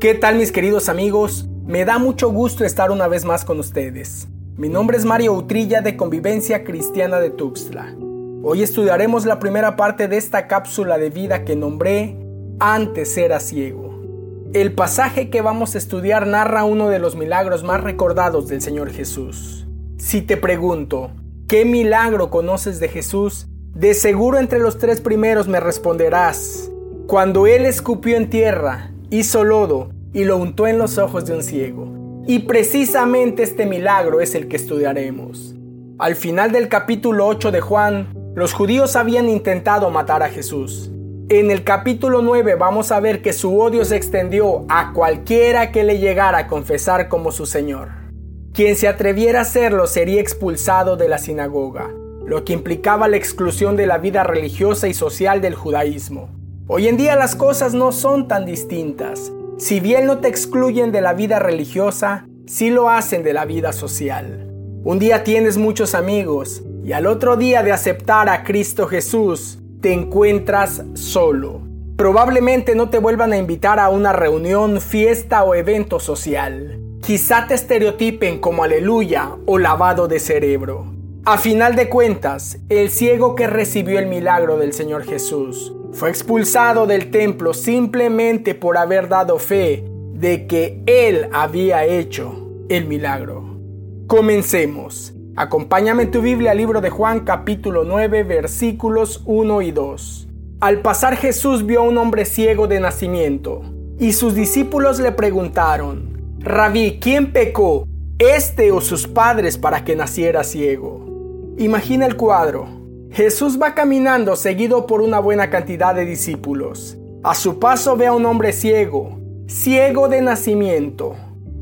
¿Qué tal mis queridos amigos? Me da mucho gusto estar una vez más con ustedes. Mi nombre es Mario Utrilla de Convivencia Cristiana de Tuxtla. Hoy estudiaremos la primera parte de esta cápsula de vida que nombré Antes era ciego. El pasaje que vamos a estudiar narra uno de los milagros más recordados del Señor Jesús. Si te pregunto, ¿qué milagro conoces de Jesús? De seguro entre los tres primeros me responderás. Cuando Él escupió en tierra hizo lodo y lo untó en los ojos de un ciego. Y precisamente este milagro es el que estudiaremos. Al final del capítulo 8 de Juan, los judíos habían intentado matar a Jesús. En el capítulo 9 vamos a ver que su odio se extendió a cualquiera que le llegara a confesar como su Señor. Quien se atreviera a hacerlo sería expulsado de la sinagoga, lo que implicaba la exclusión de la vida religiosa y social del judaísmo. Hoy en día las cosas no son tan distintas. Si bien no te excluyen de la vida religiosa, sí lo hacen de la vida social. Un día tienes muchos amigos y al otro día de aceptar a Cristo Jesús, te encuentras solo. Probablemente no te vuelvan a invitar a una reunión, fiesta o evento social. Quizá te estereotipen como aleluya o lavado de cerebro. A final de cuentas, el ciego que recibió el milagro del Señor Jesús fue expulsado del templo simplemente por haber dado fe de que él había hecho el milagro. Comencemos. Acompáñame en tu Biblia al libro de Juan capítulo 9 versículos 1 y 2. Al pasar Jesús vio a un hombre ciego de nacimiento y sus discípulos le preguntaron, Rabí, ¿quién pecó, este o sus padres para que naciera ciego? Imagina el cuadro. Jesús va caminando seguido por una buena cantidad de discípulos. A su paso ve a un hombre ciego, ciego de nacimiento.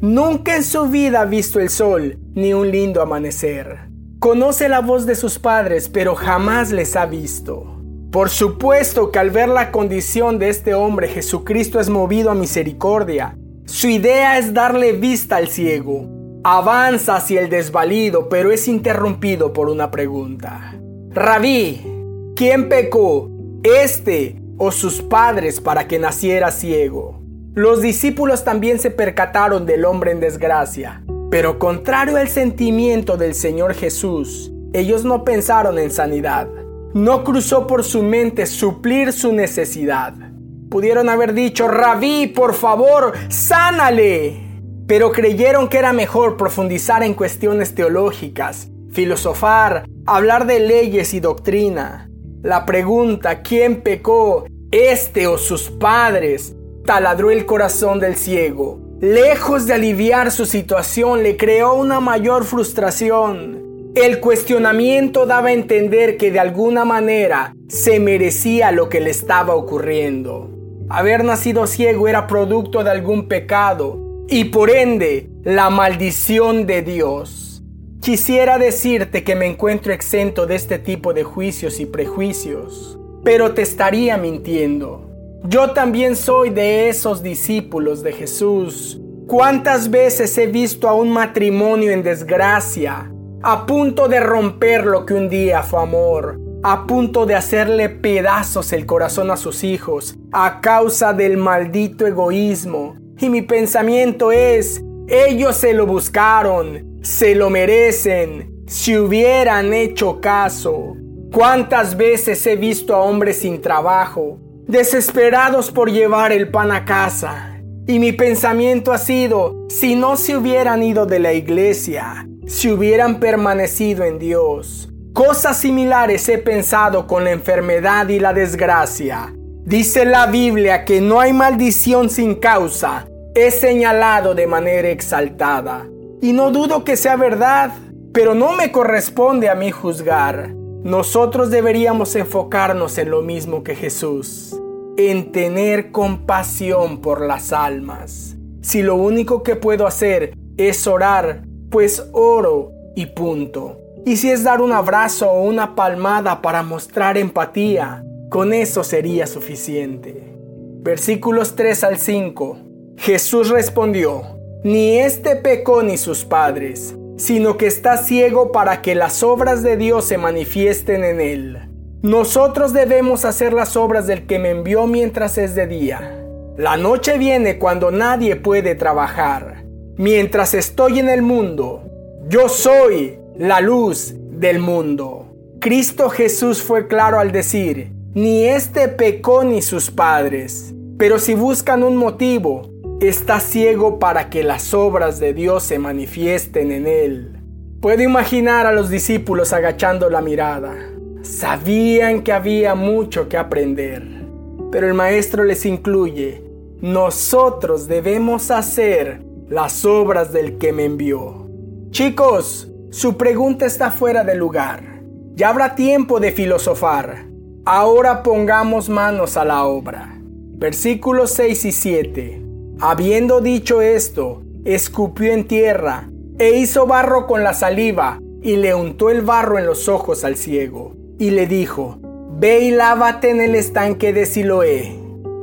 Nunca en su vida ha visto el sol ni un lindo amanecer. Conoce la voz de sus padres, pero jamás les ha visto. Por supuesto que al ver la condición de este hombre, Jesucristo es movido a misericordia. Su idea es darle vista al ciego. Avanza hacia el desvalido, pero es interrumpido por una pregunta. Rabí, ¿quién pecó, este o sus padres para que naciera ciego? Los discípulos también se percataron del hombre en desgracia, pero contrario al sentimiento del Señor Jesús, ellos no pensaron en sanidad. No cruzó por su mente suplir su necesidad. Pudieron haber dicho, Rabí, por favor, sánale. Pero creyeron que era mejor profundizar en cuestiones teológicas, filosofar, hablar de leyes y doctrina. La pregunta, ¿quién pecó? ¿Este o sus padres? Taladró el corazón del ciego. Lejos de aliviar su situación, le creó una mayor frustración. El cuestionamiento daba a entender que de alguna manera se merecía lo que le estaba ocurriendo. Haber nacido ciego era producto de algún pecado y por ende la maldición de Dios. Quisiera decirte que me encuentro exento de este tipo de juicios y prejuicios, pero te estaría mintiendo. Yo también soy de esos discípulos de Jesús. ¿Cuántas veces he visto a un matrimonio en desgracia, a punto de romper lo que un día fue amor, a punto de hacerle pedazos el corazón a sus hijos, a causa del maldito egoísmo? Y mi pensamiento es, ellos se lo buscaron, se lo merecen si hubieran hecho caso. ¿Cuántas veces he visto a hombres sin trabajo, desesperados por llevar el pan a casa? Y mi pensamiento ha sido, si no se hubieran ido de la iglesia, si hubieran permanecido en Dios. Cosas similares he pensado con la enfermedad y la desgracia. Dice la Biblia que no hay maldición sin causa. He señalado de manera exaltada y no dudo que sea verdad, pero no me corresponde a mí juzgar. Nosotros deberíamos enfocarnos en lo mismo que Jesús, en tener compasión por las almas. Si lo único que puedo hacer es orar, pues oro y punto. Y si es dar un abrazo o una palmada para mostrar empatía, con eso sería suficiente. Versículos 3 al 5. Jesús respondió, ni este pecó ni sus padres, sino que está ciego para que las obras de Dios se manifiesten en él. Nosotros debemos hacer las obras del que me envió mientras es de día. La noche viene cuando nadie puede trabajar. Mientras estoy en el mundo, yo soy la luz del mundo. Cristo Jesús fue claro al decir, ni este pecó ni sus padres, pero si buscan un motivo, está ciego para que las obras de Dios se manifiesten en él. Puedo imaginar a los discípulos agachando la mirada. Sabían que había mucho que aprender, pero el maestro les incluye, nosotros debemos hacer las obras del que me envió. Chicos, su pregunta está fuera de lugar. Ya habrá tiempo de filosofar. Ahora pongamos manos a la obra. Versículos 6 y 7. Habiendo dicho esto, escupió en tierra e hizo barro con la saliva y le untó el barro en los ojos al ciego y le dijo, Ve y lávate en el estanque de Siloé,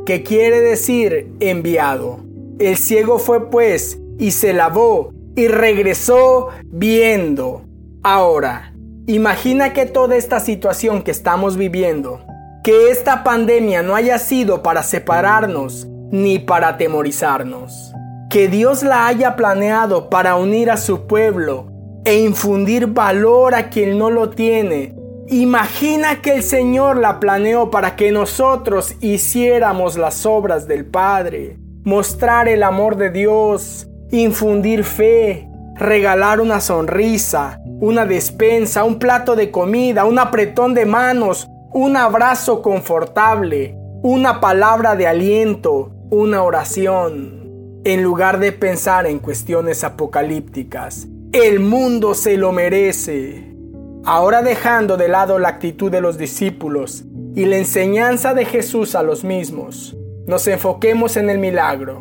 que quiere decir enviado. El ciego fue pues y se lavó y regresó viendo. Ahora, imagina que toda esta situación que estamos viviendo, que esta pandemia no haya sido para separarnos ni para atemorizarnos, que Dios la haya planeado para unir a su pueblo e infundir valor a quien no lo tiene. Imagina que el Señor la planeó para que nosotros hiciéramos las obras del Padre, mostrar el amor de Dios, infundir fe, regalar una sonrisa, una despensa, un plato de comida, un apretón de manos, un abrazo confortable, una palabra de aliento, una oración. En lugar de pensar en cuestiones apocalípticas, el mundo se lo merece. Ahora dejando de lado la actitud de los discípulos y la enseñanza de Jesús a los mismos, nos enfoquemos en el milagro.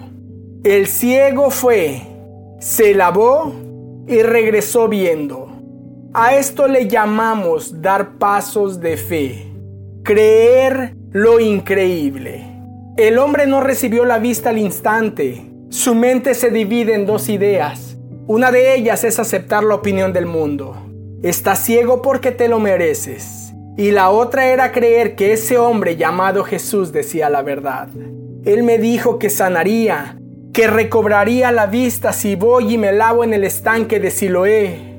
El ciego fue, se lavó y regresó viendo. A esto le llamamos dar pasos de fe, creer lo increíble. El hombre no recibió la vista al instante. Su mente se divide en dos ideas. Una de ellas es aceptar la opinión del mundo. Estás ciego porque te lo mereces. Y la otra era creer que ese hombre llamado Jesús decía la verdad. Él me dijo que sanaría, que recobraría la vista si voy y me lavo en el estanque de Siloé.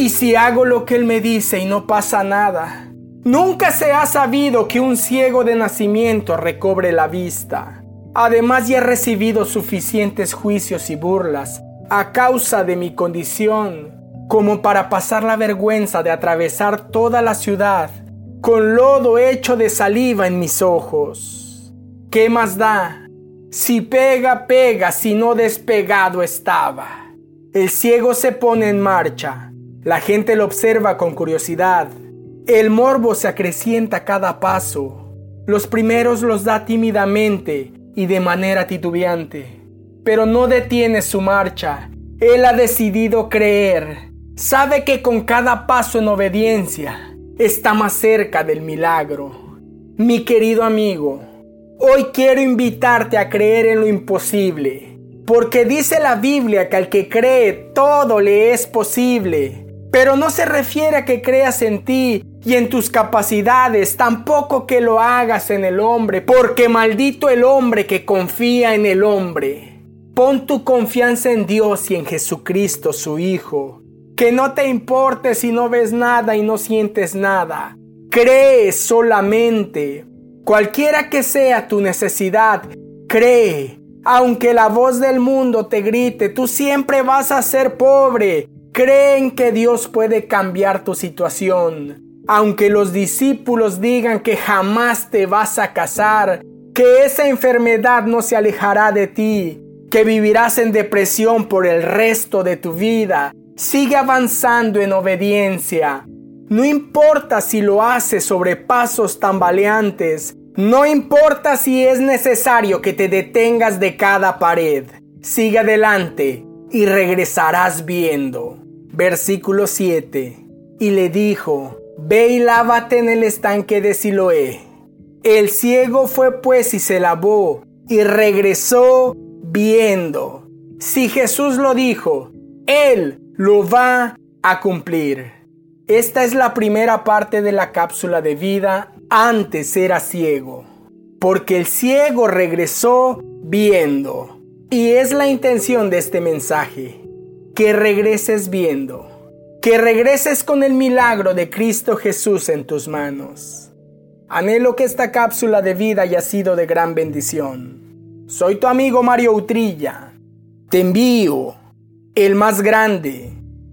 Y si hago lo que él me dice y no pasa nada. Nunca se ha sabido que un ciego de nacimiento recobre la vista. Además ya he recibido suficientes juicios y burlas a causa de mi condición como para pasar la vergüenza de atravesar toda la ciudad con lodo hecho de saliva en mis ojos. ¿Qué más da? Si pega, pega, si no despegado estaba. El ciego se pone en marcha. La gente lo observa con curiosidad. El morbo se acrecienta cada paso. Los primeros los da tímidamente y de manera titubeante. Pero no detiene su marcha. Él ha decidido creer. Sabe que con cada paso en obediencia está más cerca del milagro. Mi querido amigo, Hoy quiero invitarte a creer en lo imposible, porque dice la Biblia que al que cree todo le es posible. Pero no se refiere a que creas en ti y en tus capacidades, tampoco que lo hagas en el hombre, porque maldito el hombre que confía en el hombre. Pon tu confianza en Dios y en Jesucristo su Hijo. Que no te importe si no ves nada y no sientes nada. Cree solamente. Cualquiera que sea tu necesidad, cree. Aunque la voz del mundo te grite, tú siempre vas a ser pobre. Cree en que Dios puede cambiar tu situación. Aunque los discípulos digan que jamás te vas a casar, que esa enfermedad no se alejará de ti, que vivirás en depresión por el resto de tu vida, sigue avanzando en obediencia. No importa si lo haces sobre pasos tambaleantes, no importa si es necesario que te detengas de cada pared, sigue adelante y regresarás viendo. Versículo 7. Y le dijo, Ve y lávate en el estanque de Siloé. El ciego fue pues y se lavó y regresó viendo. Si Jesús lo dijo, Él lo va a cumplir. Esta es la primera parte de la cápsula de vida. Antes era ciego. porque el ciego regresó viendo. Y es la intención de este mensaje, que regreses viendo, que regreses con el milagro de Cristo Jesús en tus manos. Anhelo que esta cápsula de vida haya sido de gran bendición. Soy tu amigo Mario Utrilla. Te envío el más grande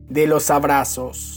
de los abrazos.